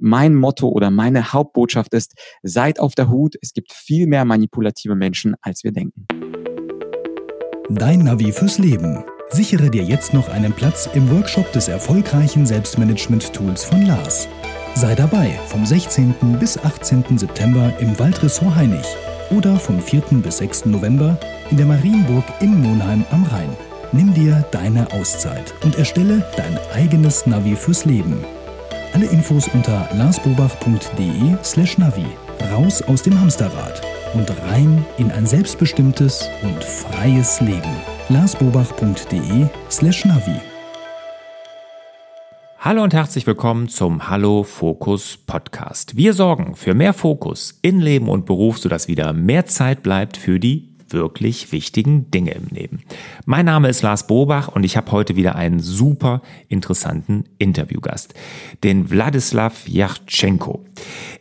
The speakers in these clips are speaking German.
Mein Motto oder meine Hauptbotschaft ist, seid auf der Hut. Es gibt viel mehr manipulative Menschen, als wir denken. Dein Navi fürs Leben. Sichere dir jetzt noch einen Platz im Workshop des erfolgreichen Selbstmanagement-Tools von Lars. Sei dabei vom 16. bis 18. September im Waldressort Heinig oder vom 4. bis 6. November in der Marienburg in Monheim am Rhein. Nimm dir deine Auszeit und erstelle dein eigenes Navi fürs Leben. Alle Infos unter larsbobach.de slash Navi. Raus aus dem Hamsterrad und rein in ein selbstbestimmtes und freies Leben. larsbobach.de slash Navi. Hallo und herzlich willkommen zum Hallo Fokus Podcast. Wir sorgen für mehr Fokus in Leben und Beruf, sodass wieder mehr Zeit bleibt für die wirklich wichtigen Dinge im Leben. Mein Name ist Lars Bobach und ich habe heute wieder einen super interessanten Interviewgast, den Wladislav Yachtschenko.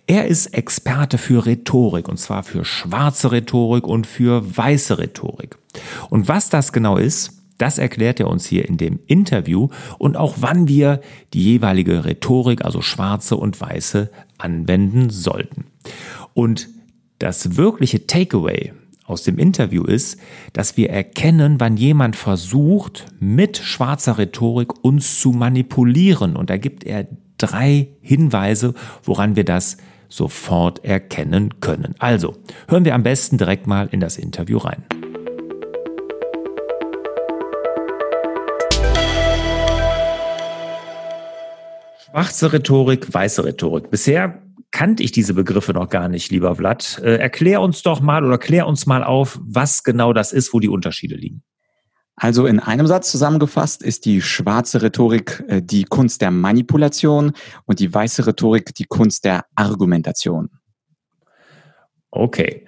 Er ist Experte für Rhetorik und zwar für schwarze Rhetorik und für weiße Rhetorik. Und was das genau ist, das erklärt er uns hier in dem Interview und auch wann wir die jeweilige Rhetorik, also schwarze und weiße, anwenden sollten. Und das wirkliche Takeaway aus dem Interview ist, dass wir erkennen, wann jemand versucht, mit schwarzer Rhetorik uns zu manipulieren. Und da gibt er drei Hinweise, woran wir das sofort erkennen können. Also, hören wir am besten direkt mal in das Interview rein. Schwarze Rhetorik, weiße Rhetorik. Bisher kannte ich diese Begriffe noch gar nicht, lieber Vlad. Äh, erklär uns doch mal oder klär uns mal auf, was genau das ist, wo die Unterschiede liegen. Also in einem Satz zusammengefasst ist die schwarze Rhetorik äh, die Kunst der Manipulation und die weiße Rhetorik die Kunst der Argumentation. Okay.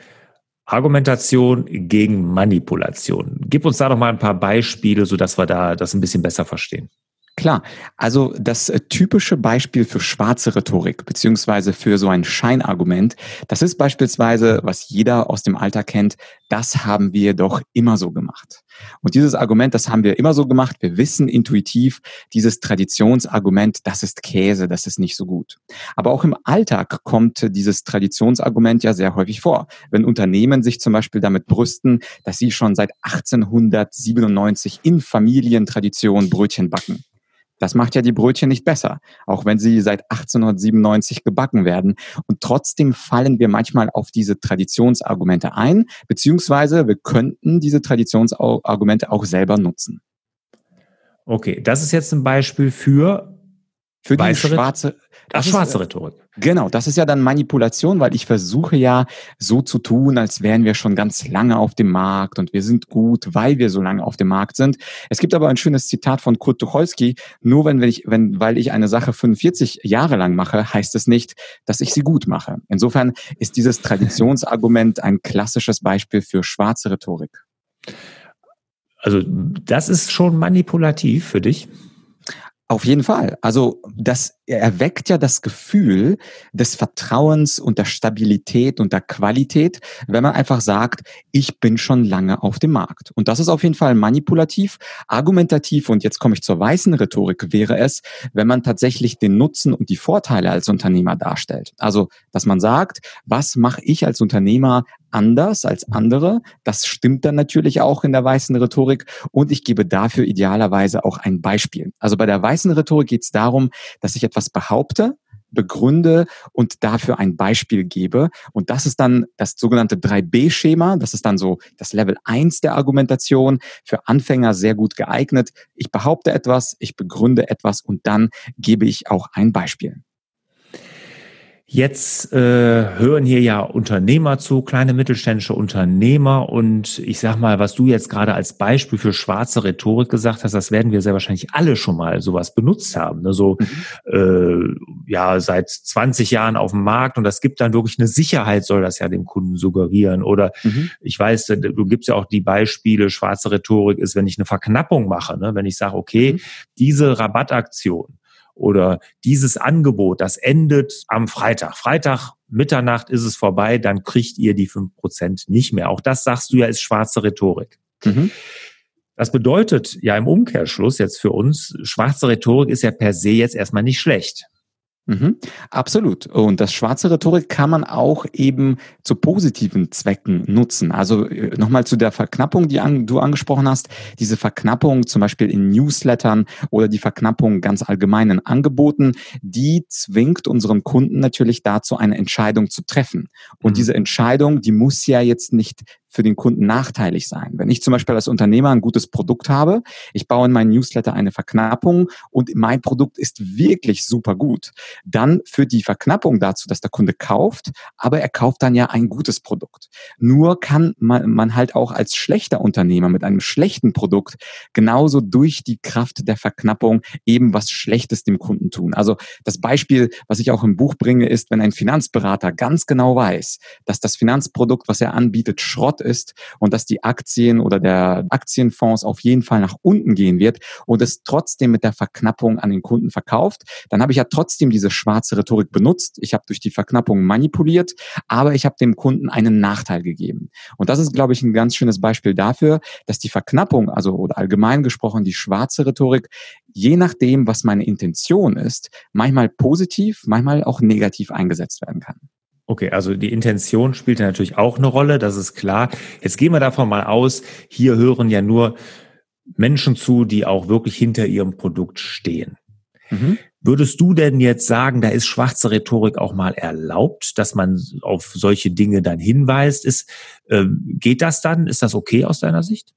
Argumentation gegen Manipulation. Gib uns da doch mal ein paar Beispiele, sodass wir da das ein bisschen besser verstehen. Klar, also das äh, typische Beispiel für schwarze Rhetorik beziehungsweise für so ein Scheinargument, das ist beispielsweise, was jeder aus dem Alter kennt, das haben wir doch immer so gemacht. Und dieses Argument, das haben wir immer so gemacht, wir wissen intuitiv, dieses Traditionsargument, das ist Käse, das ist nicht so gut. Aber auch im Alltag kommt dieses Traditionsargument ja sehr häufig vor. Wenn Unternehmen sich zum Beispiel damit brüsten, dass sie schon seit 1897 in Familientradition Brötchen backen. Das macht ja die Brötchen nicht besser, auch wenn sie seit 1897 gebacken werden. Und trotzdem fallen wir manchmal auf diese Traditionsargumente ein, beziehungsweise wir könnten diese Traditionsargumente auch selber nutzen. Okay, das ist jetzt ein Beispiel für für die schwarze, Ach, schwarze Rhetorik. Genau, das ist ja dann Manipulation, weil ich versuche ja so zu tun, als wären wir schon ganz lange auf dem Markt und wir sind gut, weil wir so lange auf dem Markt sind. Es gibt aber ein schönes Zitat von Kurt Tucholsky, nur wenn, wenn ich, wenn, weil ich eine Sache 45 Jahre lang mache, heißt es nicht, dass ich sie gut mache. Insofern ist dieses Traditionsargument ein klassisches Beispiel für schwarze Rhetorik. Also das ist schon manipulativ für dich? Auf jeden Fall. Also das erweckt ja das Gefühl des Vertrauens und der Stabilität und der Qualität, wenn man einfach sagt, ich bin schon lange auf dem Markt. Und das ist auf jeden Fall manipulativ, argumentativ und jetzt komme ich zur weißen Rhetorik, wäre es, wenn man tatsächlich den Nutzen und die Vorteile als Unternehmer darstellt. Also, dass man sagt, was mache ich als Unternehmer anders als andere. Das stimmt dann natürlich auch in der weißen Rhetorik. Und ich gebe dafür idealerweise auch ein Beispiel. Also bei der weißen Rhetorik geht es darum, dass ich etwas behaupte, begründe und dafür ein Beispiel gebe. Und das ist dann das sogenannte 3B-Schema. Das ist dann so das Level 1 der Argumentation. Für Anfänger sehr gut geeignet. Ich behaupte etwas, ich begründe etwas und dann gebe ich auch ein Beispiel. Jetzt äh, hören hier ja Unternehmer zu, kleine mittelständische Unternehmer. Und ich sag mal, was du jetzt gerade als Beispiel für schwarze Rhetorik gesagt hast, das werden wir sehr wahrscheinlich alle schon mal sowas benutzt haben. Ne? So mhm. äh, ja seit 20 Jahren auf dem Markt und das gibt dann wirklich eine Sicherheit, soll das ja dem Kunden suggerieren. Oder mhm. ich weiß, du gibst ja auch die Beispiele, schwarze Rhetorik ist, wenn ich eine Verknappung mache, ne? wenn ich sage, okay, mhm. diese Rabattaktion oder dieses Angebot, das endet am Freitag. Freitag Mitternacht ist es vorbei, dann kriegt ihr die fünf Prozent nicht mehr. Auch das sagst du ja, ist schwarze Rhetorik. Mhm. Das bedeutet ja im Umkehrschluss jetzt für uns, schwarze Rhetorik ist ja per se jetzt erstmal nicht schlecht. Mhm, absolut. Und das schwarze Rhetorik kann man auch eben zu positiven Zwecken nutzen. Also äh, nochmal zu der Verknappung, die an, du angesprochen hast. Diese Verknappung zum Beispiel in Newslettern oder die Verknappung ganz allgemeinen Angeboten, die zwingt unseren Kunden natürlich dazu, eine Entscheidung zu treffen. Und mhm. diese Entscheidung, die muss ja jetzt nicht für den Kunden nachteilig sein. Wenn ich zum Beispiel als Unternehmer ein gutes Produkt habe, ich baue in meinen Newsletter eine Verknappung und mein Produkt ist wirklich super gut, dann führt die Verknappung dazu, dass der Kunde kauft, aber er kauft dann ja ein gutes Produkt. Nur kann man, man halt auch als schlechter Unternehmer mit einem schlechten Produkt genauso durch die Kraft der Verknappung eben was Schlechtes dem Kunden tun. Also das Beispiel, was ich auch im Buch bringe, ist, wenn ein Finanzberater ganz genau weiß, dass das Finanzprodukt, was er anbietet, Schrott ist und dass die Aktien oder der Aktienfonds auf jeden Fall nach unten gehen wird und es trotzdem mit der Verknappung an den Kunden verkauft, dann habe ich ja trotzdem diese schwarze Rhetorik benutzt. Ich habe durch die Verknappung manipuliert, aber ich habe dem Kunden einen Nachteil gegeben. Und das ist, glaube ich, ein ganz schönes Beispiel dafür, dass die Verknappung, also oder allgemein gesprochen die schwarze Rhetorik, je nachdem, was meine Intention ist, manchmal positiv, manchmal auch negativ eingesetzt werden kann. Okay, also die Intention spielt ja natürlich auch eine Rolle, das ist klar. Jetzt gehen wir davon mal aus, hier hören ja nur Menschen zu, die auch wirklich hinter ihrem Produkt stehen. Mhm. Würdest du denn jetzt sagen, da ist schwarze Rhetorik auch mal erlaubt, dass man auf solche Dinge dann hinweist? Ist, äh, geht das dann? Ist das okay aus deiner Sicht?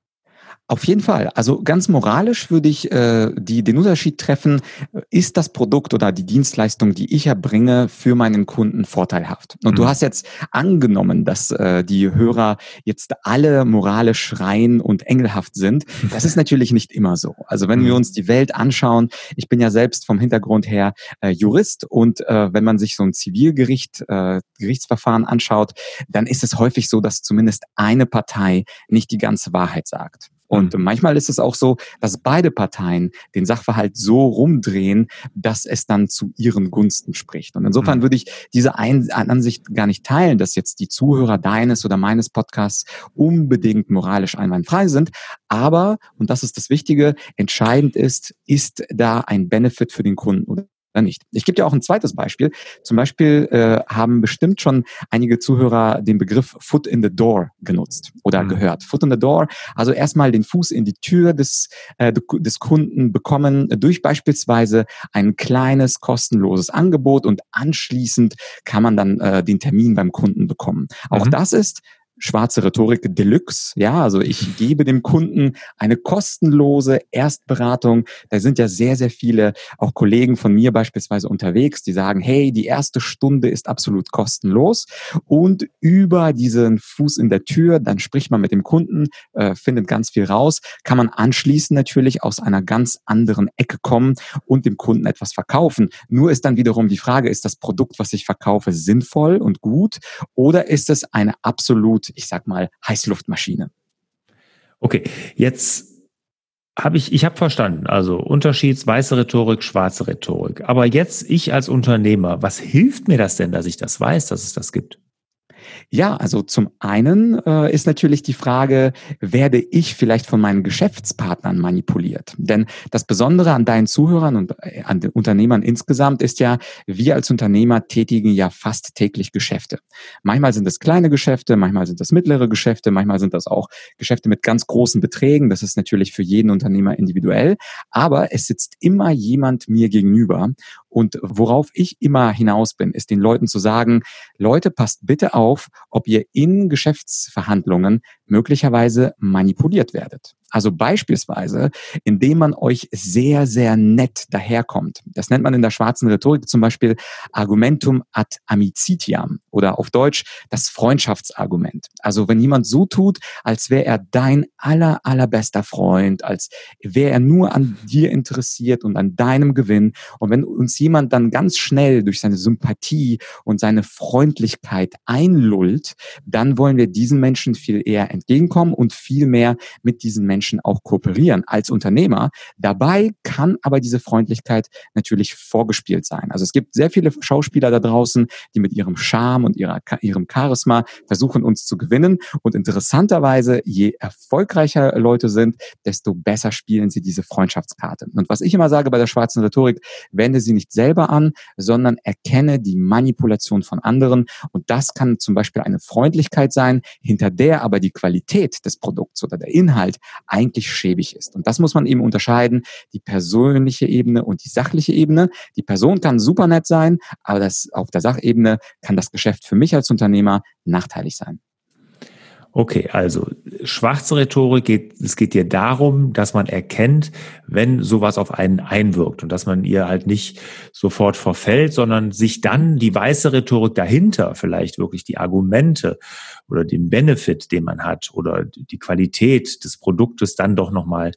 Auf jeden Fall. Also ganz moralisch würde ich äh, die, den Unterschied treffen, ist das Produkt oder die Dienstleistung, die ich erbringe, für meinen Kunden vorteilhaft. Und mhm. du hast jetzt angenommen, dass äh, die Hörer jetzt alle moralisch rein und engelhaft sind. Das ist natürlich nicht immer so. Also wenn mhm. wir uns die Welt anschauen, ich bin ja selbst vom Hintergrund her äh, Jurist und äh, wenn man sich so ein Zivilgericht, äh, Gerichtsverfahren anschaut, dann ist es häufig so, dass zumindest eine Partei nicht die ganze Wahrheit sagt. Und mhm. manchmal ist es auch so, dass beide Parteien den Sachverhalt so rumdrehen, dass es dann zu ihren Gunsten spricht. Und insofern mhm. würde ich diese Ein Ansicht gar nicht teilen, dass jetzt die Zuhörer deines oder meines Podcasts unbedingt moralisch einwandfrei sind. Aber, und das ist das Wichtige, entscheidend ist, ist da ein Benefit für den Kunden oder nicht. Ich gebe dir auch ein zweites Beispiel. Zum Beispiel äh, haben bestimmt schon einige Zuhörer den Begriff Foot in the Door genutzt oder mhm. gehört. Foot in the Door, also erstmal den Fuß in die Tür des, äh, des Kunden bekommen durch beispielsweise ein kleines kostenloses Angebot und anschließend kann man dann äh, den Termin beim Kunden bekommen. Auch mhm. das ist schwarze Rhetorik Deluxe. Ja, also ich gebe dem Kunden eine kostenlose Erstberatung. Da sind ja sehr, sehr viele auch Kollegen von mir beispielsweise unterwegs, die sagen, hey, die erste Stunde ist absolut kostenlos. Und über diesen Fuß in der Tür, dann spricht man mit dem Kunden, äh, findet ganz viel raus, kann man anschließend natürlich aus einer ganz anderen Ecke kommen und dem Kunden etwas verkaufen. Nur ist dann wiederum die Frage, ist das Produkt, was ich verkaufe, sinnvoll und gut oder ist es eine absolut ich sag mal, Heißluftmaschine. Okay, jetzt habe ich, ich habe verstanden, also Unterschied weiße Rhetorik, schwarze Rhetorik. Aber jetzt ich als Unternehmer, was hilft mir das denn, dass ich das weiß, dass es das gibt? Ja, also zum einen äh, ist natürlich die Frage, werde ich vielleicht von meinen Geschäftspartnern manipuliert? Denn das Besondere an deinen Zuhörern und äh, an den Unternehmern insgesamt ist ja, wir als Unternehmer tätigen ja fast täglich Geschäfte. Manchmal sind es kleine Geschäfte, manchmal sind es mittlere Geschäfte, manchmal sind das auch Geschäfte mit ganz großen Beträgen. Das ist natürlich für jeden Unternehmer individuell. Aber es sitzt immer jemand mir gegenüber und worauf ich immer hinaus bin, ist den Leuten zu sagen, Leute, passt bitte auf, ob ihr in Geschäftsverhandlungen möglicherweise manipuliert werdet. Also beispielsweise, indem man euch sehr, sehr nett daherkommt. Das nennt man in der schwarzen Rhetorik zum Beispiel Argumentum ad amicitiam oder auf Deutsch das Freundschaftsargument. Also wenn jemand so tut, als wäre er dein aller, allerbester Freund, als wäre er nur an dir interessiert und an deinem Gewinn. Und wenn uns jemand dann ganz schnell durch seine Sympathie und seine Freundlichkeit einlullt, dann wollen wir diesen Menschen viel eher entgegenkommen und viel mehr mit diesen Menschen Menschen auch kooperieren als Unternehmer. Dabei kann aber diese Freundlichkeit natürlich vorgespielt sein. Also es gibt sehr viele Schauspieler da draußen, die mit ihrem Charme und ihrer, ihrem Charisma versuchen, uns zu gewinnen. Und interessanterweise, je erfolgreicher Leute sind, desto besser spielen sie diese Freundschaftskarte. Und was ich immer sage bei der schwarzen Rhetorik, wende sie nicht selber an, sondern erkenne die Manipulation von anderen. Und das kann zum Beispiel eine Freundlichkeit sein, hinter der aber die Qualität des Produkts oder der Inhalt eigentlich schäbig ist. Und das muss man eben unterscheiden, die persönliche Ebene und die sachliche Ebene. Die Person kann super nett sein, aber das, auf der Sachebene kann das Geschäft für mich als Unternehmer nachteilig sein. Okay, also schwarze Rhetorik geht, es geht dir darum, dass man erkennt, wenn sowas auf einen einwirkt und dass man ihr halt nicht sofort verfällt, sondern sich dann die weiße Rhetorik dahinter, vielleicht wirklich die Argumente oder den Benefit, den man hat oder die Qualität des Produktes dann doch nochmal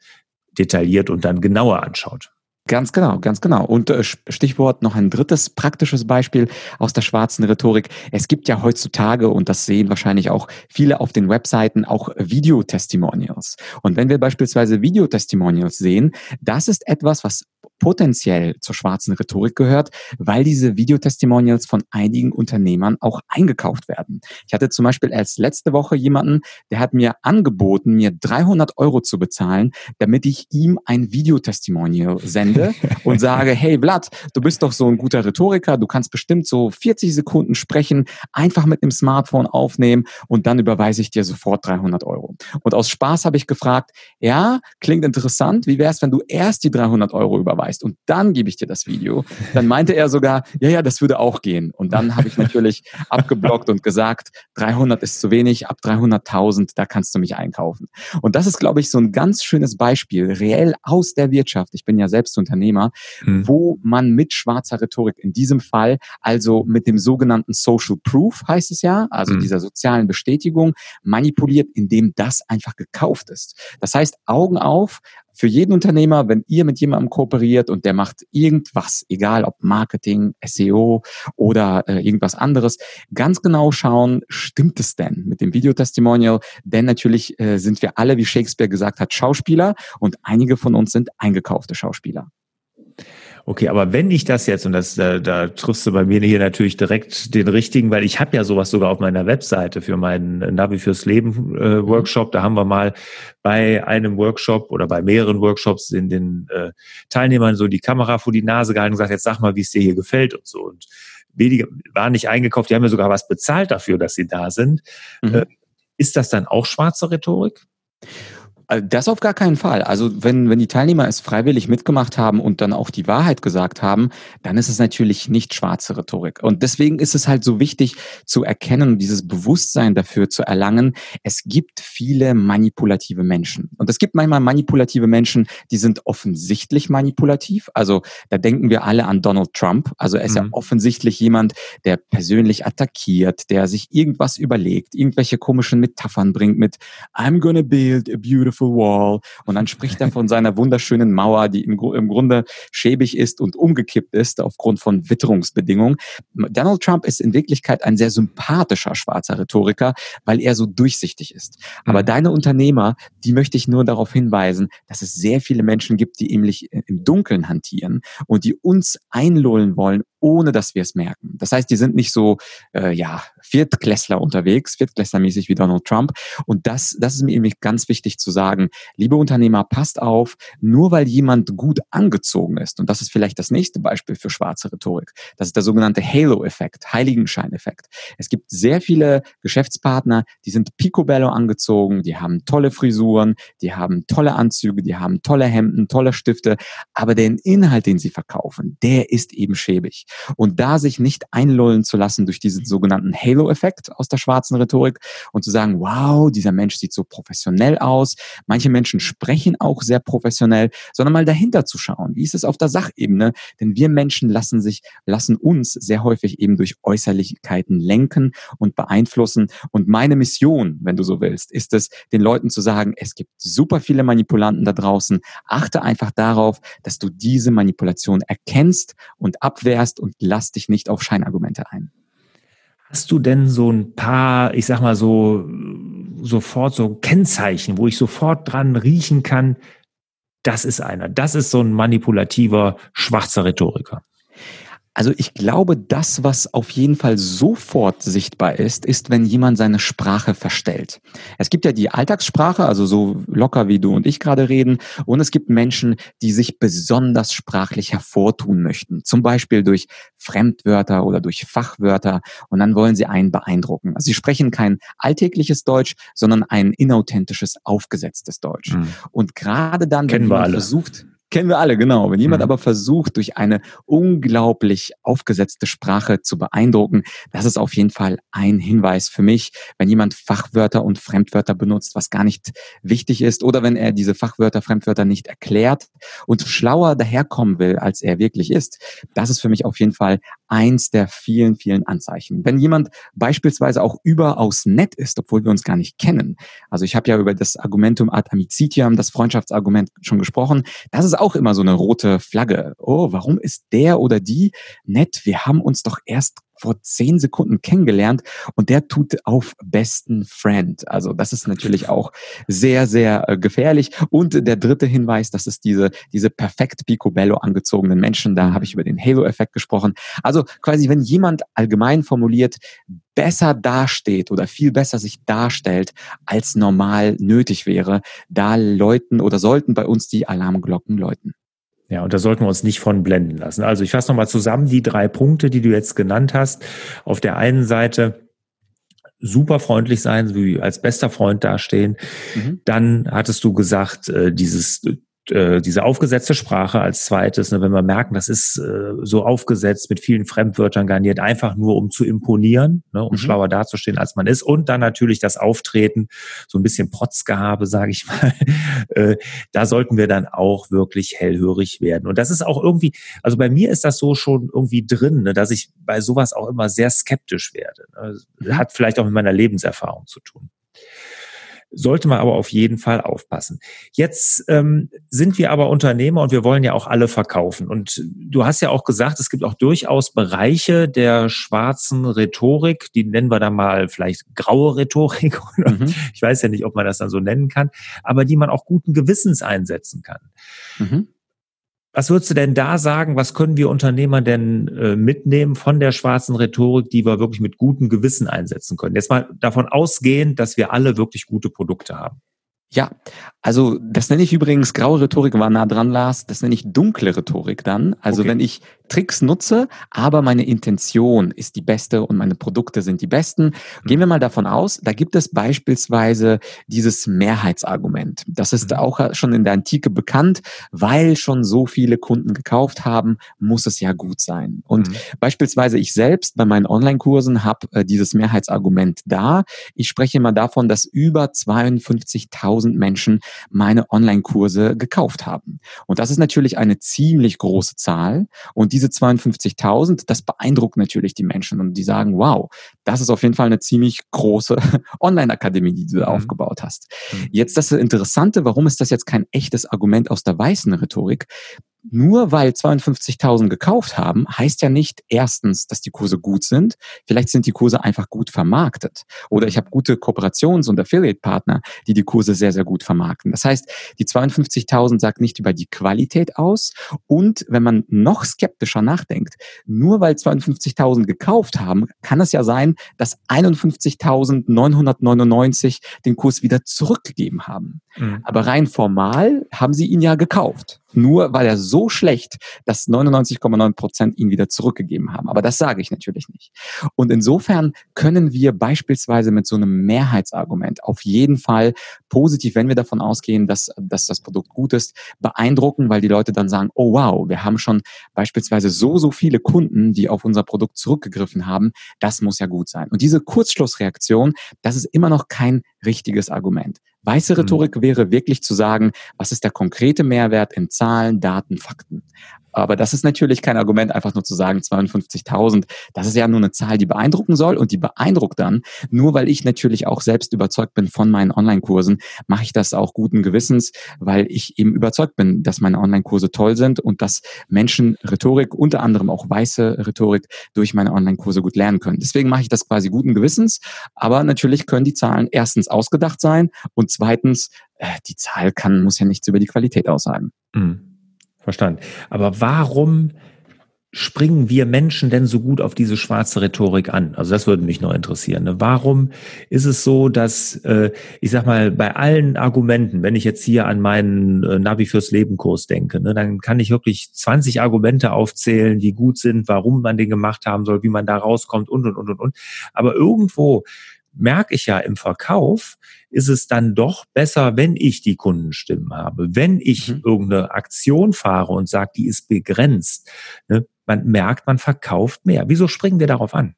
detailliert und dann genauer anschaut. Ganz genau, ganz genau. Und äh, Stichwort noch ein drittes praktisches Beispiel aus der schwarzen Rhetorik. Es gibt ja heutzutage, und das sehen wahrscheinlich auch viele auf den Webseiten, auch Videotestimonials. Und wenn wir beispielsweise Videotestimonials sehen, das ist etwas, was potenziell zur schwarzen Rhetorik gehört, weil diese Videotestimonials von einigen Unternehmern auch eingekauft werden. Ich hatte zum Beispiel erst letzte Woche jemanden, der hat mir angeboten, mir 300 Euro zu bezahlen, damit ich ihm ein Videotestimonial sende und sage, hey Vlad, du bist doch so ein guter Rhetoriker, du kannst bestimmt so 40 Sekunden sprechen, einfach mit dem Smartphone aufnehmen und dann überweise ich dir sofort 300 Euro. Und aus Spaß habe ich gefragt, ja, klingt interessant, wie wäre es, wenn du erst die 300 Euro überweist? Überweist und dann gebe ich dir das Video. Dann meinte er sogar, ja, ja, das würde auch gehen. Und dann habe ich natürlich abgeblockt und gesagt, 300 ist zu wenig, ab 300.000, da kannst du mich einkaufen. Und das ist, glaube ich, so ein ganz schönes Beispiel, reell aus der Wirtschaft. Ich bin ja selbst Unternehmer, mhm. wo man mit schwarzer Rhetorik in diesem Fall, also mit dem sogenannten Social Proof heißt es ja, also mhm. dieser sozialen Bestätigung, manipuliert, indem das einfach gekauft ist. Das heißt, Augen auf, für jeden Unternehmer, wenn ihr mit jemandem kooperiert und der macht irgendwas, egal ob Marketing, SEO oder äh, irgendwas anderes, ganz genau schauen, stimmt es denn mit dem Videotestimonial? Denn natürlich äh, sind wir alle, wie Shakespeare gesagt hat, Schauspieler und einige von uns sind eingekaufte Schauspieler. Okay, aber wenn ich das jetzt, und das, da, da triffst du bei mir hier natürlich direkt den richtigen, weil ich habe ja sowas sogar auf meiner Webseite für meinen Navi fürs Leben äh, Workshop. Da haben wir mal bei einem Workshop oder bei mehreren Workshops in den äh, Teilnehmern so die Kamera vor die Nase gehalten und gesagt, jetzt sag mal, wie es dir hier gefällt und so. Und wenige waren nicht eingekauft, die haben mir sogar was bezahlt dafür, dass sie da sind. Mhm. Äh, ist das dann auch schwarze Rhetorik? Also das auf gar keinen Fall. Also wenn, wenn die Teilnehmer es freiwillig mitgemacht haben und dann auch die Wahrheit gesagt haben, dann ist es natürlich nicht schwarze Rhetorik. Und deswegen ist es halt so wichtig zu erkennen und dieses Bewusstsein dafür zu erlangen, es gibt viele manipulative Menschen. Und es gibt manchmal manipulative Menschen, die sind offensichtlich manipulativ. Also da denken wir alle an Donald Trump. Also er ist mhm. ja offensichtlich jemand, der persönlich attackiert, der sich irgendwas überlegt, irgendwelche komischen Metaphern bringt mit I'm gonna build a beautiful beautiful wall. Und dann spricht er von seiner wunderschönen Mauer, die im, im Grunde schäbig ist und umgekippt ist aufgrund von Witterungsbedingungen. Donald Trump ist in Wirklichkeit ein sehr sympathischer schwarzer Rhetoriker, weil er so durchsichtig ist. Aber mhm. deine Unternehmer, die möchte ich nur darauf hinweisen, dass es sehr viele Menschen gibt, die nämlich im Dunkeln hantieren und die uns einlullen wollen, ohne dass wir es merken. Das heißt, die sind nicht so, äh, ja, Viertklässler unterwegs, Viertklässlermäßig wie Donald Trump. Und das, das ist mir nämlich ganz wichtig zu sagen. Liebe Unternehmer, passt auf, nur weil jemand gut angezogen ist, und das ist vielleicht das nächste Beispiel für schwarze Rhetorik, das ist der sogenannte Halo-Effekt, Heiligenschein-Effekt. Es gibt sehr viele Geschäftspartner, die sind picobello angezogen, die haben tolle Frisuren, die haben tolle Anzüge, die haben tolle Hemden, tolle Stifte, aber den Inhalt, den sie verkaufen, der ist eben schäbig. Und da sich nicht einlullen zu lassen durch diesen sogenannten Halo-Effekt aus der schwarzen Rhetorik und zu sagen, wow, dieser Mensch sieht so professionell aus. Manche Menschen sprechen auch sehr professionell, sondern mal dahinter zu schauen. Wie ist es auf der Sachebene? Denn wir Menschen lassen sich, lassen uns sehr häufig eben durch Äußerlichkeiten lenken und beeinflussen. Und meine Mission, wenn du so willst, ist es, den Leuten zu sagen, es gibt super viele Manipulanten da draußen. Achte einfach darauf, dass du diese Manipulation erkennst und abwehrst und lass dich nicht auf Scheinargumente ein. Hast du denn so ein paar, ich sag mal so, sofort so Kennzeichen, wo ich sofort dran riechen kann, das ist einer. Das ist so ein manipulativer, schwarzer Rhetoriker. Also ich glaube, das, was auf jeden Fall sofort sichtbar ist, ist, wenn jemand seine Sprache verstellt. Es gibt ja die Alltagssprache, also so locker wie du und ich gerade reden, und es gibt Menschen, die sich besonders sprachlich hervortun möchten, zum Beispiel durch Fremdwörter oder durch Fachwörter, und dann wollen sie einen beeindrucken. Also sie sprechen kein alltägliches Deutsch, sondern ein inauthentisches, aufgesetztes Deutsch. Mhm. Und gerade dann, Kennen wenn man versucht, Kennen wir alle, genau. Wenn jemand mhm. aber versucht, durch eine unglaublich aufgesetzte Sprache zu beeindrucken, das ist auf jeden Fall ein Hinweis für mich. Wenn jemand Fachwörter und Fremdwörter benutzt, was gar nicht wichtig ist, oder wenn er diese Fachwörter, Fremdwörter nicht erklärt und schlauer daherkommen will, als er wirklich ist, das ist für mich auf jeden Fall eins der vielen, vielen Anzeichen. Wenn jemand beispielsweise auch überaus nett ist, obwohl wir uns gar nicht kennen. Also ich habe ja über das Argumentum ad amicitiam, das Freundschaftsargument schon gesprochen. Das ist auch immer so eine rote Flagge. Oh, warum ist der oder die nett? Wir haben uns doch erst vor zehn Sekunden kennengelernt und der tut auf besten Friend. Also das ist natürlich auch sehr, sehr äh, gefährlich. Und der dritte Hinweis, das ist diese, diese perfekt picobello angezogenen Menschen. Da habe ich über den Halo-Effekt gesprochen. Also quasi, wenn jemand allgemein formuliert, besser dasteht oder viel besser sich darstellt, als normal nötig wäre, da läuten oder sollten bei uns die Alarmglocken läuten. Ja, und da sollten wir uns nicht von blenden lassen. Also ich fasse nochmal zusammen die drei Punkte, die du jetzt genannt hast. Auf der einen Seite super freundlich sein, wie als bester Freund dastehen. Mhm. Dann hattest du gesagt, äh, dieses äh, diese aufgesetzte Sprache als zweites, ne, wenn wir merken, das ist äh, so aufgesetzt mit vielen Fremdwörtern garniert, einfach nur um zu imponieren, ne, um mhm. schlauer dazustehen, als man ist. Und dann natürlich das Auftreten, so ein bisschen Protzgehabe, sage ich mal. äh, da sollten wir dann auch wirklich hellhörig werden. Und das ist auch irgendwie, also bei mir ist das so schon irgendwie drin, ne, dass ich bei sowas auch immer sehr skeptisch werde. Ne. Mhm. Hat vielleicht auch mit meiner Lebenserfahrung zu tun sollte man aber auf jeden Fall aufpassen. Jetzt ähm, sind wir aber Unternehmer und wir wollen ja auch alle verkaufen. Und du hast ja auch gesagt, es gibt auch durchaus Bereiche der schwarzen Rhetorik, die nennen wir dann mal vielleicht graue Rhetorik. Mhm. Ich weiß ja nicht, ob man das dann so nennen kann, aber die man auch guten Gewissens einsetzen kann. Mhm. Was würdest du denn da sagen? Was können wir Unternehmer denn äh, mitnehmen von der schwarzen Rhetorik, die wir wirklich mit gutem Gewissen einsetzen können? Jetzt mal davon ausgehend, dass wir alle wirklich gute Produkte haben. Ja, also das nenne ich übrigens, graue Rhetorik war nah dran, Lars, das nenne ich dunkle Rhetorik dann. Also okay. wenn ich Tricks nutze, aber meine Intention ist die beste und meine Produkte sind die besten. Gehen wir mal davon aus, da gibt es beispielsweise dieses Mehrheitsargument. Das ist mhm. auch schon in der Antike bekannt, weil schon so viele Kunden gekauft haben, muss es ja gut sein. Und mhm. beispielsweise ich selbst bei meinen Online-Kursen habe äh, dieses Mehrheitsargument da. Ich spreche immer davon, dass über 52.000 Menschen meine Online-Kurse gekauft haben. Und das ist natürlich eine ziemlich große Zahl. Und diese 52.000, das beeindruckt natürlich die Menschen und die sagen, wow, das ist auf jeden Fall eine ziemlich große Online-Akademie, die du da mhm. aufgebaut hast. Mhm. Jetzt das Interessante, warum ist das jetzt kein echtes Argument aus der weißen Rhetorik? Nur weil 52.000 gekauft haben, heißt ja nicht erstens, dass die Kurse gut sind. Vielleicht sind die Kurse einfach gut vermarktet. Oder ich habe gute Kooperations- und Affiliate-Partner, die die Kurse sehr, sehr gut vermarkten. Das heißt, die 52.000 sagt nicht über die Qualität aus. Und wenn man noch skeptischer nachdenkt, nur weil 52.000 gekauft haben, kann es ja sein, dass 51.999 den Kurs wieder zurückgegeben haben. Mhm. Aber rein formal haben sie ihn ja gekauft nur weil er so schlecht, dass 99,9 Prozent ihn wieder zurückgegeben haben. Aber das sage ich natürlich nicht. Und insofern können wir beispielsweise mit so einem Mehrheitsargument auf jeden Fall positiv, wenn wir davon ausgehen, dass, dass das Produkt gut ist, beeindrucken, weil die Leute dann sagen, oh wow, wir haben schon beispielsweise so, so viele Kunden, die auf unser Produkt zurückgegriffen haben. Das muss ja gut sein. Und diese Kurzschlussreaktion, das ist immer noch kein richtiges Argument. Weiße mhm. Rhetorik wäre wirklich zu sagen, was ist der konkrete Mehrwert in Zahlen, Daten, Fakten. Aber das ist natürlich kein Argument, einfach nur zu sagen 52.000. Das ist ja nur eine Zahl, die beeindrucken soll und die beeindruckt dann. Nur weil ich natürlich auch selbst überzeugt bin von meinen Online-Kursen, mache ich das auch guten Gewissens, weil ich eben überzeugt bin, dass meine Online-Kurse toll sind und dass Menschen Rhetorik, unter anderem auch weiße Rhetorik, durch meine Online-Kurse gut lernen können. Deswegen mache ich das quasi guten Gewissens. Aber natürlich können die Zahlen erstens ausgedacht sein und zweitens, äh, die Zahl kann, muss ja nichts über die Qualität aussagen. Mhm. Verstanden. Aber warum springen wir Menschen denn so gut auf diese schwarze Rhetorik an? Also das würde mich noch interessieren. Ne? Warum ist es so, dass äh, ich sag mal bei allen Argumenten, wenn ich jetzt hier an meinen äh, Navi fürs Leben Kurs denke, ne, dann kann ich wirklich 20 Argumente aufzählen, die gut sind, warum man den gemacht haben soll, wie man da rauskommt und und und und und. Aber irgendwo merke ich ja im Verkauf, ist es dann doch besser, wenn ich die Kundenstimmen habe, wenn ich mhm. irgendeine Aktion fahre und sage, die ist begrenzt. Ne? Man merkt, man verkauft mehr. Wieso springen wir darauf an?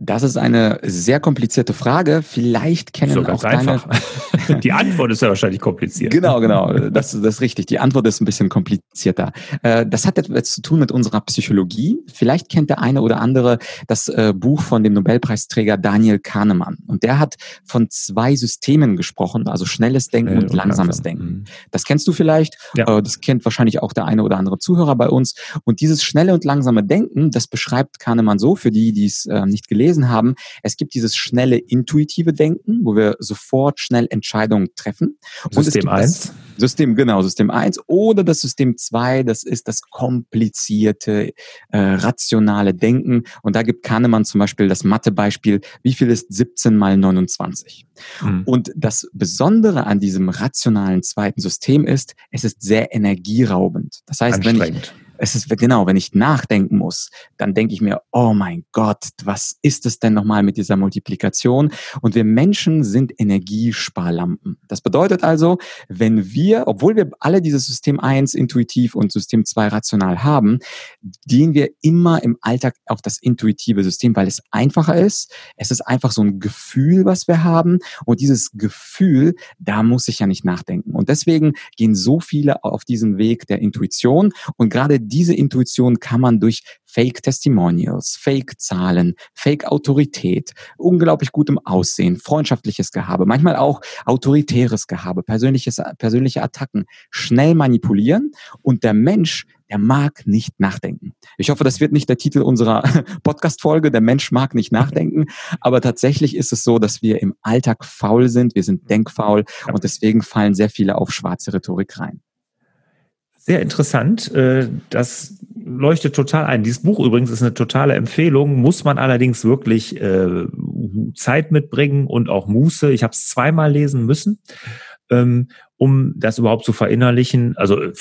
Das ist eine sehr komplizierte Frage. Vielleicht kennen so auch deine. Die Antwort ist ja wahrscheinlich kompliziert. Genau, genau. Das, das ist richtig. Die Antwort ist ein bisschen komplizierter. Äh, das hat etwas zu tun mit unserer Psychologie. Vielleicht kennt der eine oder andere das äh, Buch von dem Nobelpreisträger Daniel Kahnemann. Und der hat von zwei Systemen gesprochen, also schnelles Denken Schnell und langsames langsam. Denken. Mhm. Das kennst du vielleicht. Ja. Äh, das kennt wahrscheinlich auch der eine oder andere Zuhörer bei uns. Und dieses schnelle und langsame Denken, das beschreibt Kahnemann so, für die, die es nicht gelesen haben. Es gibt dieses schnelle intuitive Denken, wo wir sofort schnell Entscheidungen treffen. System 1? System, genau, System 1 oder das System 2, das ist das komplizierte, äh, rationale Denken. Und da gibt Kahnemann zum Beispiel das Mathebeispiel, wie viel ist 17 mal 29? Mhm. Und das Besondere an diesem rationalen zweiten System ist, es ist sehr energieraubend. Das heißt, wenn ich es ist genau, wenn ich nachdenken muss, dann denke ich mir, oh mein Gott, was ist es denn nochmal mit dieser Multiplikation? Und wir Menschen sind Energiesparlampen. Das bedeutet also, wenn wir, obwohl wir alle dieses System 1 intuitiv und System 2 rational haben, gehen wir immer im Alltag auf das intuitive System, weil es einfacher ist. Es ist einfach so ein Gefühl, was wir haben. Und dieses Gefühl, da muss ich ja nicht nachdenken. Und deswegen gehen so viele auf diesen Weg der Intuition. Und gerade diese Intuition kann man durch Fake Testimonials, Fake Zahlen, Fake Autorität, unglaublich gutem Aussehen, freundschaftliches Gehabe, manchmal auch autoritäres Gehabe, persönliches, persönliche Attacken schnell manipulieren und der Mensch der mag nicht nachdenken. Ich hoffe, das wird nicht der Titel unserer Podcast-Folge. Der Mensch mag nicht nachdenken. Aber tatsächlich ist es so, dass wir im Alltag faul sind. Wir sind denkfaul und deswegen fallen sehr viele auf schwarze Rhetorik rein. Sehr interessant. Äh, das leuchtet total ein. Dieses Buch übrigens ist eine totale Empfehlung, muss man allerdings wirklich äh, Zeit mitbringen und auch Muße. Ich habe es zweimal lesen müssen, ähm, um das überhaupt zu verinnerlichen. Also äh,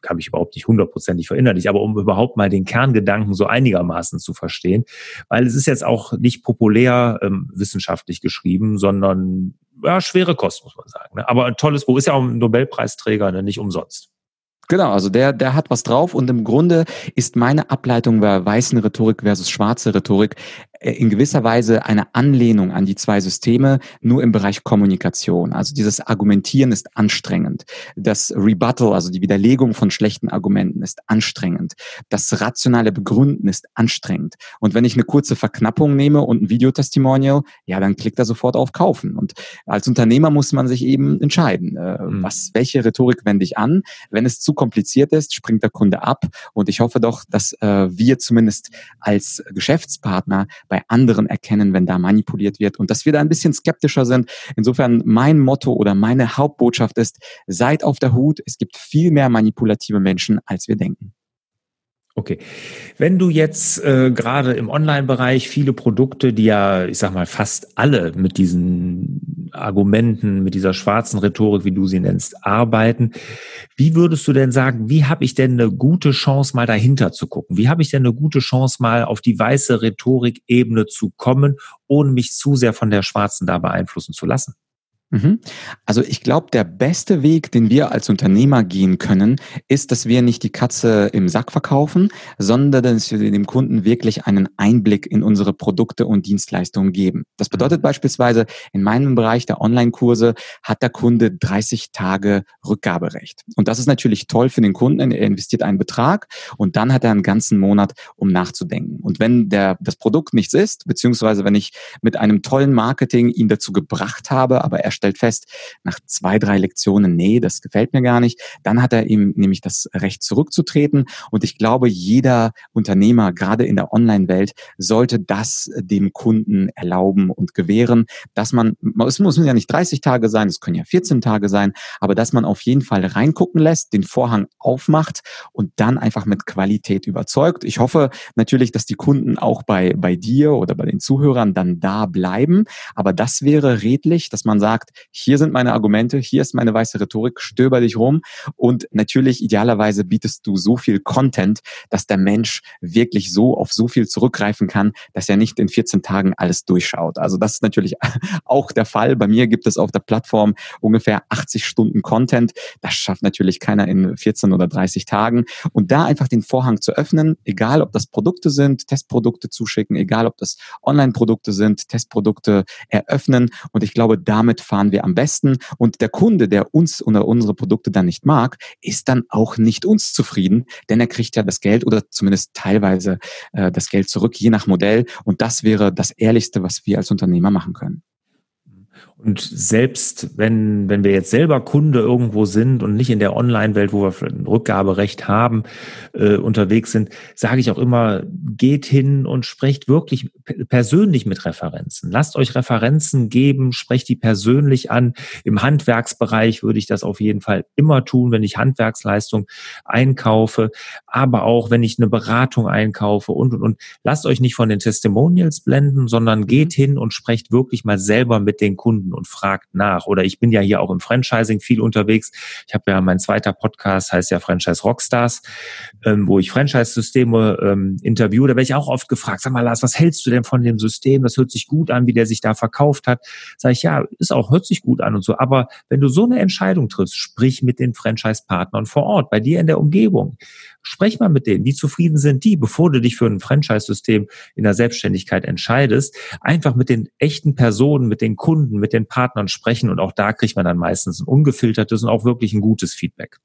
kann ich überhaupt nicht hundertprozentig verinnerlichen, aber um überhaupt mal den Kerngedanken so einigermaßen zu verstehen. Weil es ist jetzt auch nicht populär ähm, wissenschaftlich geschrieben, sondern ja, schwere Kost, muss man sagen. Ne? Aber ein tolles Buch ist ja auch ein Nobelpreisträger, ne? nicht umsonst. Genau, also der, der hat was drauf und im Grunde ist meine Ableitung bei weißen Rhetorik versus schwarze Rhetorik in gewisser Weise eine Anlehnung an die zwei Systeme, nur im Bereich Kommunikation. Also dieses Argumentieren ist anstrengend. Das Rebuttal, also die Widerlegung von schlechten Argumenten ist anstrengend. Das rationale Begründen ist anstrengend. Und wenn ich eine kurze Verknappung nehme und ein Videotestimonial, ja, dann klickt er sofort auf Kaufen. Und als Unternehmer muss man sich eben entscheiden, äh, mhm. was, welche Rhetorik wende ich an. Wenn es zu kompliziert ist, springt der Kunde ab. Und ich hoffe doch, dass äh, wir zumindest als Geschäftspartner bei anderen erkennen, wenn da manipuliert wird und dass wir da ein bisschen skeptischer sind. Insofern mein Motto oder meine Hauptbotschaft ist, seid auf der Hut. Es gibt viel mehr manipulative Menschen, als wir denken. Okay. Wenn du jetzt äh, gerade im Online-Bereich viele Produkte, die ja, ich sag mal, fast alle mit diesen Argumenten, mit dieser schwarzen Rhetorik, wie du sie nennst, arbeiten, wie würdest du denn sagen, wie habe ich denn eine gute Chance, mal dahinter zu gucken? Wie habe ich denn eine gute Chance, mal auf die weiße Rhetorik-Ebene zu kommen, ohne mich zu sehr von der schwarzen da beeinflussen zu lassen? Mhm. Also ich glaube, der beste Weg, den wir als Unternehmer gehen können, ist, dass wir nicht die Katze im Sack verkaufen, sondern dass wir dem Kunden wirklich einen Einblick in unsere Produkte und Dienstleistungen geben. Das bedeutet mhm. beispielsweise, in meinem Bereich der Online-Kurse hat der Kunde 30 Tage Rückgaberecht. Und das ist natürlich toll für den Kunden. Er investiert einen Betrag und dann hat er einen ganzen Monat, um nachzudenken. Und wenn der, das Produkt nichts ist, beziehungsweise wenn ich mit einem tollen Marketing ihn dazu gebracht habe, aber er stellt fest, nach zwei, drei Lektionen, nee, das gefällt mir gar nicht, dann hat er ihm nämlich das Recht zurückzutreten. Und ich glaube, jeder Unternehmer, gerade in der Online-Welt, sollte das dem Kunden erlauben und gewähren, dass man, es müssen ja nicht 30 Tage sein, es können ja 14 Tage sein, aber dass man auf jeden Fall reingucken lässt, den Vorhang aufmacht und dann einfach mit Qualität überzeugt. Ich hoffe natürlich, dass die Kunden auch bei, bei dir oder bei den Zuhörern dann da bleiben. Aber das wäre redlich, dass man sagt, hier sind meine Argumente, hier ist meine weiße Rhetorik, stöber dich rum und natürlich idealerweise bietest du so viel Content, dass der Mensch wirklich so auf so viel zurückgreifen kann, dass er nicht in 14 Tagen alles durchschaut. Also das ist natürlich auch der Fall. Bei mir gibt es auf der Plattform ungefähr 80 Stunden Content. Das schafft natürlich keiner in 14 oder 30 Tagen. Und da einfach den Vorhang zu öffnen, egal ob das Produkte sind, Testprodukte zuschicken, egal ob das Online-Produkte sind, Testprodukte eröffnen. Und ich glaube, damit fahren wir am besten. Und der Kunde, der uns oder unsere Produkte dann nicht mag, ist dann auch nicht uns zufrieden, denn er kriegt ja das Geld oder zumindest teilweise äh, das Geld zurück, je nach Modell. Und das wäre das Ehrlichste, was wir als Unternehmer machen können. Und selbst wenn, wenn wir jetzt selber Kunde irgendwo sind und nicht in der Online-Welt, wo wir ein Rückgaberecht haben, äh, unterwegs sind, sage ich auch immer, geht hin und sprecht wirklich persönlich mit Referenzen. Lasst euch Referenzen geben, sprecht die persönlich an. Im Handwerksbereich würde ich das auf jeden Fall immer tun, wenn ich Handwerksleistung einkaufe, aber auch wenn ich eine Beratung einkaufe und, und, und. Lasst euch nicht von den Testimonials blenden, sondern geht hin und sprecht wirklich mal selber mit den Kunden und fragt nach. Oder ich bin ja hier auch im Franchising viel unterwegs. Ich habe ja mein zweiter Podcast heißt ja Franchise Rockstars, ähm, wo ich Franchise-Systeme ähm, interviewe. Da werde ich auch oft gefragt, sag mal Lars, was hältst du denn von dem System? Das hört sich gut an, wie der sich da verkauft hat. Sag ich, ja, ist auch, hört sich gut an und so. Aber wenn du so eine Entscheidung triffst, sprich mit den Franchise-Partnern vor Ort, bei dir in der Umgebung. Sprech mal mit denen. Wie zufrieden sind die, bevor du dich für ein Franchise-System in der Selbstständigkeit entscheidest? Einfach mit den echten Personen, mit den Kunden, mit den Partnern sprechen und auch da kriegt man dann meistens ein ungefiltertes und auch wirklich ein gutes Feedback.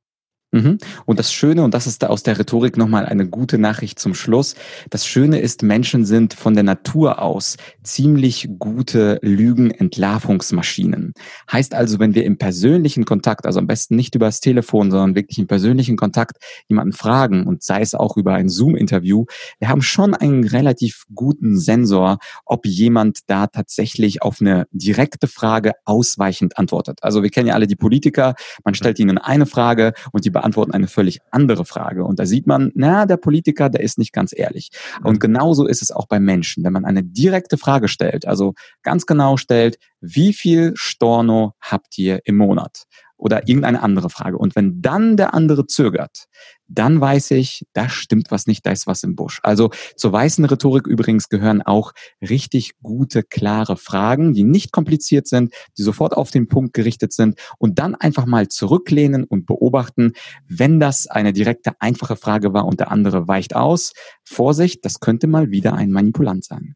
Mhm. Und das Schöne, und das ist da aus der Rhetorik nochmal eine gute Nachricht zum Schluss, das Schöne ist, Menschen sind von der Natur aus ziemlich gute Lügenentlarvungsmaschinen. Heißt also, wenn wir im persönlichen Kontakt, also am besten nicht über das Telefon, sondern wirklich im persönlichen Kontakt jemanden fragen und sei es auch über ein Zoom-Interview, wir haben schon einen relativ guten Sensor, ob jemand da tatsächlich auf eine direkte Frage ausweichend antwortet. Also wir kennen ja alle die Politiker, man stellt ihnen eine Frage und die beantworten eine völlig andere Frage. Und da sieht man, na, der Politiker, der ist nicht ganz ehrlich. Und genauso ist es auch bei Menschen. Wenn man eine direkte Frage stellt, also ganz genau stellt, wie viel Storno habt ihr im Monat? oder irgendeine andere Frage. Und wenn dann der andere zögert, dann weiß ich, da stimmt was nicht, da ist was im Busch. Also zur weißen Rhetorik übrigens gehören auch richtig gute, klare Fragen, die nicht kompliziert sind, die sofort auf den Punkt gerichtet sind und dann einfach mal zurücklehnen und beobachten, wenn das eine direkte, einfache Frage war und der andere weicht aus. Vorsicht, das könnte mal wieder ein Manipulant sein.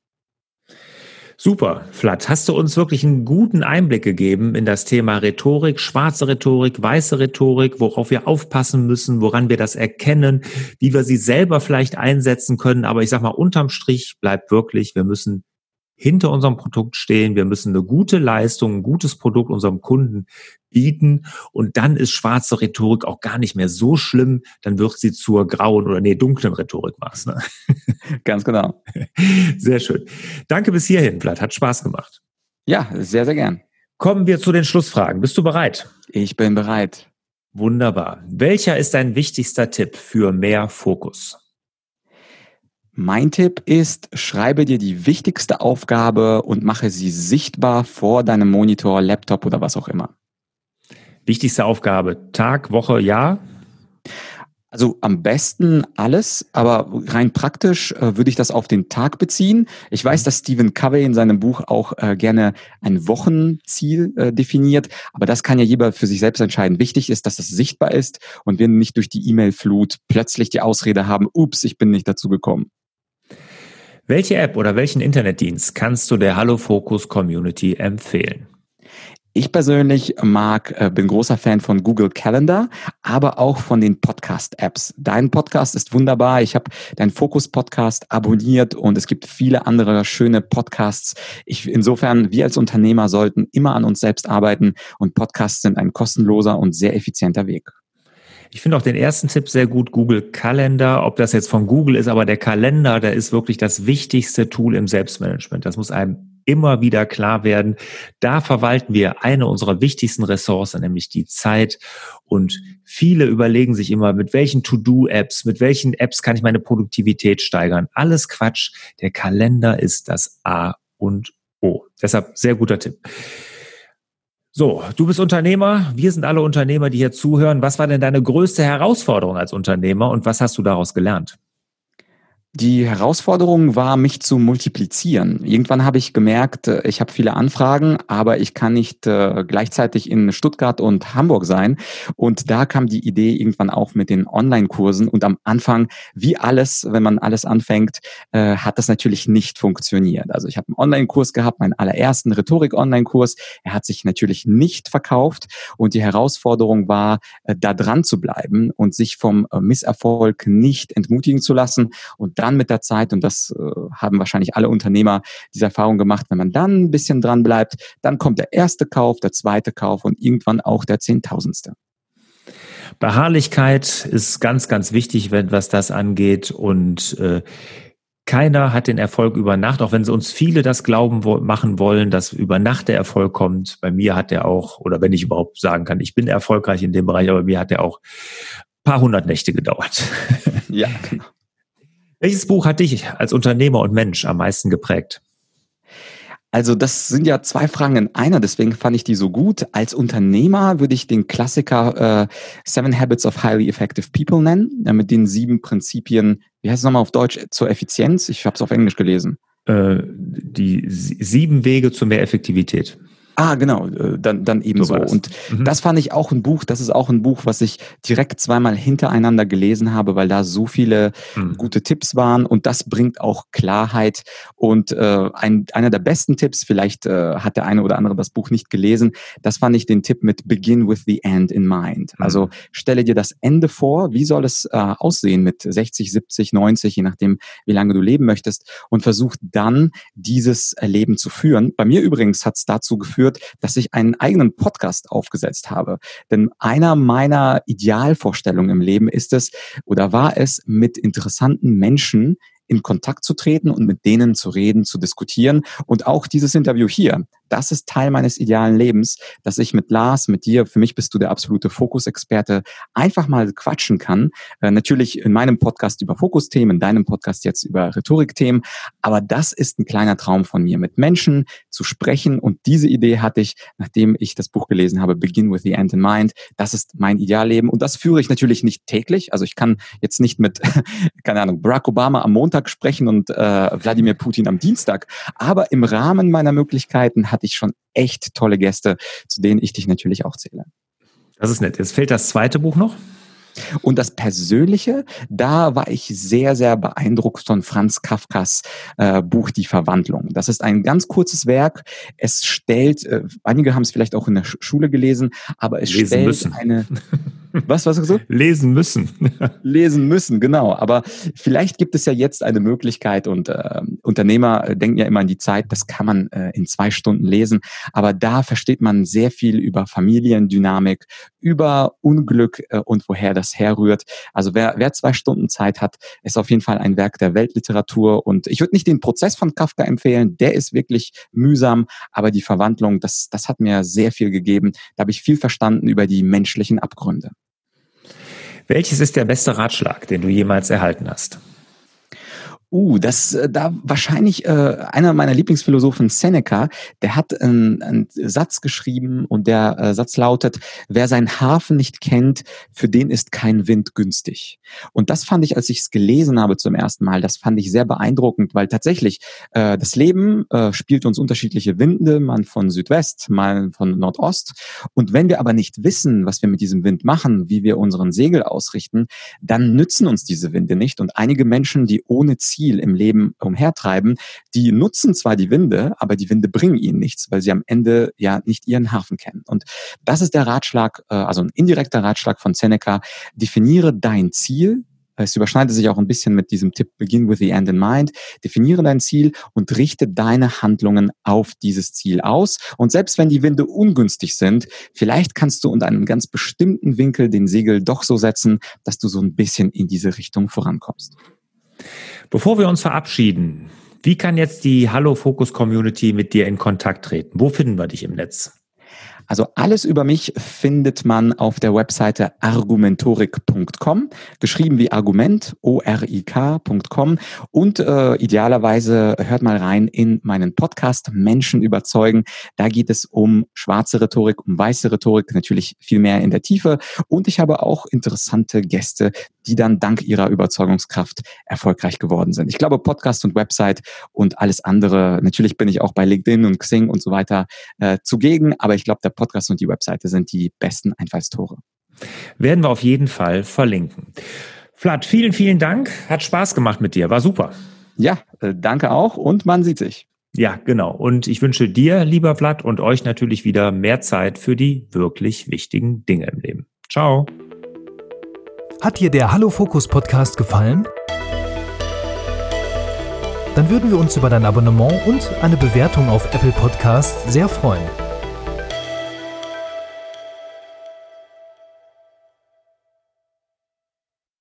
Super, Flat. Hast du uns wirklich einen guten Einblick gegeben in das Thema Rhetorik, schwarze Rhetorik, weiße Rhetorik, worauf wir aufpassen müssen, woran wir das erkennen, wie wir sie selber vielleicht einsetzen können. Aber ich sag mal, unterm Strich bleibt wirklich, wir müssen hinter unserem Produkt stehen. Wir müssen eine gute Leistung, ein gutes Produkt unserem Kunden bieten. Und dann ist schwarze Rhetorik auch gar nicht mehr so schlimm. Dann wird sie zur grauen oder nee, dunklen Rhetorik was. Ne? Ganz genau. Sehr schön. Danke bis hierhin, Blatt. Hat Spaß gemacht. Ja, sehr, sehr gern. Kommen wir zu den Schlussfragen. Bist du bereit? Ich bin bereit. Wunderbar. Welcher ist dein wichtigster Tipp für mehr Fokus? Mein Tipp ist, schreibe dir die wichtigste Aufgabe und mache sie sichtbar vor deinem Monitor, Laptop oder was auch immer. Wichtigste Aufgabe, Tag, Woche, Jahr? Also am besten alles, aber rein praktisch äh, würde ich das auf den Tag beziehen. Ich weiß, dass Stephen Covey in seinem Buch auch äh, gerne ein Wochenziel äh, definiert, aber das kann ja jeder für sich selbst entscheiden. Wichtig ist, dass es sichtbar ist und wir nicht durch die E-Mail-Flut plötzlich die Ausrede haben, ups, ich bin nicht dazu gekommen. Welche App oder welchen Internetdienst kannst du der Hallo Focus Community empfehlen? Ich persönlich mag, äh, bin großer Fan von Google Calendar, aber auch von den Podcast-Apps. Dein Podcast ist wunderbar. Ich habe deinen Fokus-Podcast abonniert und es gibt viele andere schöne Podcasts. Ich, insofern, wir als Unternehmer sollten immer an uns selbst arbeiten und Podcasts sind ein kostenloser und sehr effizienter Weg. Ich finde auch den ersten Tipp sehr gut, Google Kalender. Ob das jetzt von Google ist, aber der Kalender, der ist wirklich das wichtigste Tool im Selbstmanagement. Das muss einem immer wieder klar werden. Da verwalten wir eine unserer wichtigsten Ressourcen, nämlich die Zeit. Und viele überlegen sich immer, mit welchen To-Do-Apps, mit welchen Apps kann ich meine Produktivität steigern. Alles Quatsch. Der Kalender ist das A und O. Deshalb sehr guter Tipp. So, du bist Unternehmer, wir sind alle Unternehmer, die hier zuhören. Was war denn deine größte Herausforderung als Unternehmer und was hast du daraus gelernt? Die Herausforderung war, mich zu multiplizieren. Irgendwann habe ich gemerkt, äh, ich habe viele Anfragen, aber ich kann nicht äh, gleichzeitig in Stuttgart und Hamburg sein. Und da kam die Idee irgendwann auch mit den Online-Kursen. Und am Anfang, wie alles, wenn man alles anfängt, äh, hat das natürlich nicht funktioniert. Also ich habe einen Online-Kurs gehabt, meinen allerersten Rhetorik-Online-Kurs. Er hat sich natürlich nicht verkauft. Und die Herausforderung war, da dran zu bleiben und sich vom Misserfolg nicht entmutigen zu lassen. Und dann mit der Zeit, und das äh, haben wahrscheinlich alle Unternehmer diese Erfahrung gemacht, wenn man dann ein bisschen dran bleibt, dann kommt der erste Kauf, der zweite Kauf und irgendwann auch der Zehntausendste. Beharrlichkeit ist ganz, ganz wichtig, wenn was das angeht und äh, keiner hat den Erfolg über Nacht, auch wenn sie uns viele das glauben wo machen wollen, dass über Nacht der Erfolg kommt. Bei mir hat er auch, oder wenn ich überhaupt sagen kann, ich bin erfolgreich in dem Bereich, aber bei mir hat er auch paar hundert Nächte gedauert. Ja, genau. Welches Buch hat dich als Unternehmer und Mensch am meisten geprägt? Also das sind ja zwei Fragen in einer, deswegen fand ich die so gut. Als Unternehmer würde ich den Klassiker äh, Seven Habits of Highly Effective People nennen, äh, mit den sieben Prinzipien, wie heißt es nochmal auf Deutsch, zur Effizienz? Ich habe es auf Englisch gelesen. Äh, die sieben Wege zu mehr Effektivität. Ah, genau, äh, dann, dann eben so. Und mhm. das fand ich auch ein Buch, das ist auch ein Buch, was ich direkt zweimal hintereinander gelesen habe, weil da so viele mhm. gute Tipps waren und das bringt auch Klarheit. Und äh, ein, einer der besten Tipps, vielleicht äh, hat der eine oder andere das Buch nicht gelesen, das fand ich den Tipp mit Begin with the End in Mind. Mhm. Also stelle dir das Ende vor, wie soll es äh, aussehen mit 60, 70, 90, je nachdem, wie lange du leben möchtest und versuch dann dieses Leben zu führen. Bei mir übrigens hat es dazu geführt, geführt, dass ich einen eigenen Podcast aufgesetzt habe. Denn einer meiner Idealvorstellungen im Leben ist es oder war es, mit interessanten Menschen in Kontakt zu treten und mit denen zu reden, zu diskutieren. Und auch dieses Interview hier, das ist Teil meines idealen Lebens, dass ich mit Lars, mit dir, für mich bist du der absolute Fokusexperte, einfach mal quatschen kann. Äh, natürlich in meinem Podcast über Fokusthemen, in deinem Podcast jetzt über Rhetorikthemen. Aber das ist ein kleiner Traum von mir, mit Menschen zu sprechen. Und diese Idee hatte ich, nachdem ich das Buch gelesen habe, Begin with the End in Mind. Das ist mein Idealleben. Und das führe ich natürlich nicht täglich. Also ich kann jetzt nicht mit, keine Ahnung, Barack Obama am Montag sprechen und äh, Wladimir Putin am Dienstag. Aber im Rahmen meiner Möglichkeiten hat hatte ich schon echt tolle Gäste, zu denen ich dich natürlich auch zähle. Das ist nett. Jetzt fehlt das zweite Buch noch. Und das Persönliche, da war ich sehr, sehr beeindruckt von Franz Kafkas äh, Buch Die Verwandlung. Das ist ein ganz kurzes Werk. Es stellt, äh, einige haben es vielleicht auch in der Schule gelesen, aber es Lesen stellt müssen. eine Was, was hast du gesagt? Lesen müssen. Lesen müssen, genau. Aber vielleicht gibt es ja jetzt eine Möglichkeit und äh, Unternehmer denken ja immer an die Zeit, das kann man äh, in zwei Stunden lesen. Aber da versteht man sehr viel über Familiendynamik, über Unglück äh, und woher das herrührt. Also wer, wer zwei Stunden Zeit hat, ist auf jeden Fall ein Werk der Weltliteratur. Und ich würde nicht den Prozess von Kafka empfehlen, der ist wirklich mühsam, aber die Verwandlung, das, das hat mir sehr viel gegeben. Da habe ich viel verstanden über die menschlichen Abgründe. Welches ist der beste Ratschlag, den du jemals erhalten hast? Uh, das äh, da wahrscheinlich äh, einer meiner Lieblingsphilosophen Seneca, der hat einen, einen Satz geschrieben und der äh, Satz lautet: Wer seinen Hafen nicht kennt, für den ist kein Wind günstig. Und das fand ich, als ich es gelesen habe zum ersten Mal, das fand ich sehr beeindruckend, weil tatsächlich äh, das Leben äh, spielt uns unterschiedliche Winde, man von Südwest, mal von Nordost. Und wenn wir aber nicht wissen, was wir mit diesem Wind machen, wie wir unseren Segel ausrichten, dann nützen uns diese Winde nicht. Und einige Menschen, die ohne Ziel Ziel im Leben umhertreiben, die nutzen zwar die Winde, aber die Winde bringen ihnen nichts, weil sie am Ende ja nicht ihren Hafen kennen. Und das ist der Ratschlag, äh, also ein indirekter Ratschlag von Seneca. Definiere dein Ziel, es überschneidet sich auch ein bisschen mit diesem Tipp Begin with the End in Mind. Definiere dein Ziel und richte deine Handlungen auf dieses Ziel aus. Und selbst wenn die Winde ungünstig sind, vielleicht kannst du unter einem ganz bestimmten Winkel den Segel doch so setzen, dass du so ein bisschen in diese Richtung vorankommst. Bevor wir uns verabschieden, wie kann jetzt die Hallo Focus Community mit dir in Kontakt treten? Wo finden wir dich im Netz? Also alles über mich findet man auf der Webseite argumentorik.com, geschrieben wie Argument, O-R-I-K.com und äh, idealerweise hört mal rein in meinen Podcast Menschen überzeugen. Da geht es um schwarze Rhetorik, um weiße Rhetorik, natürlich viel mehr in der Tiefe und ich habe auch interessante Gäste, die dann dank ihrer Überzeugungskraft erfolgreich geworden sind. Ich glaube, Podcast und Website und alles andere, natürlich bin ich auch bei LinkedIn und Xing und so weiter äh, zugegen, aber ich glaube, der Podcast und die Webseite sind die besten Einfallstore. Werden wir auf jeden Fall verlinken. Vlad, vielen, vielen Dank. Hat Spaß gemacht mit dir. War super. Ja, äh, danke auch und man sieht sich. Ja, genau. Und ich wünsche dir, lieber Vlad, und euch natürlich wieder mehr Zeit für die wirklich wichtigen Dinge im Leben. Ciao. Hat dir der Hallo Fokus Podcast gefallen? Dann würden wir uns über dein Abonnement und eine Bewertung auf Apple Podcasts sehr freuen.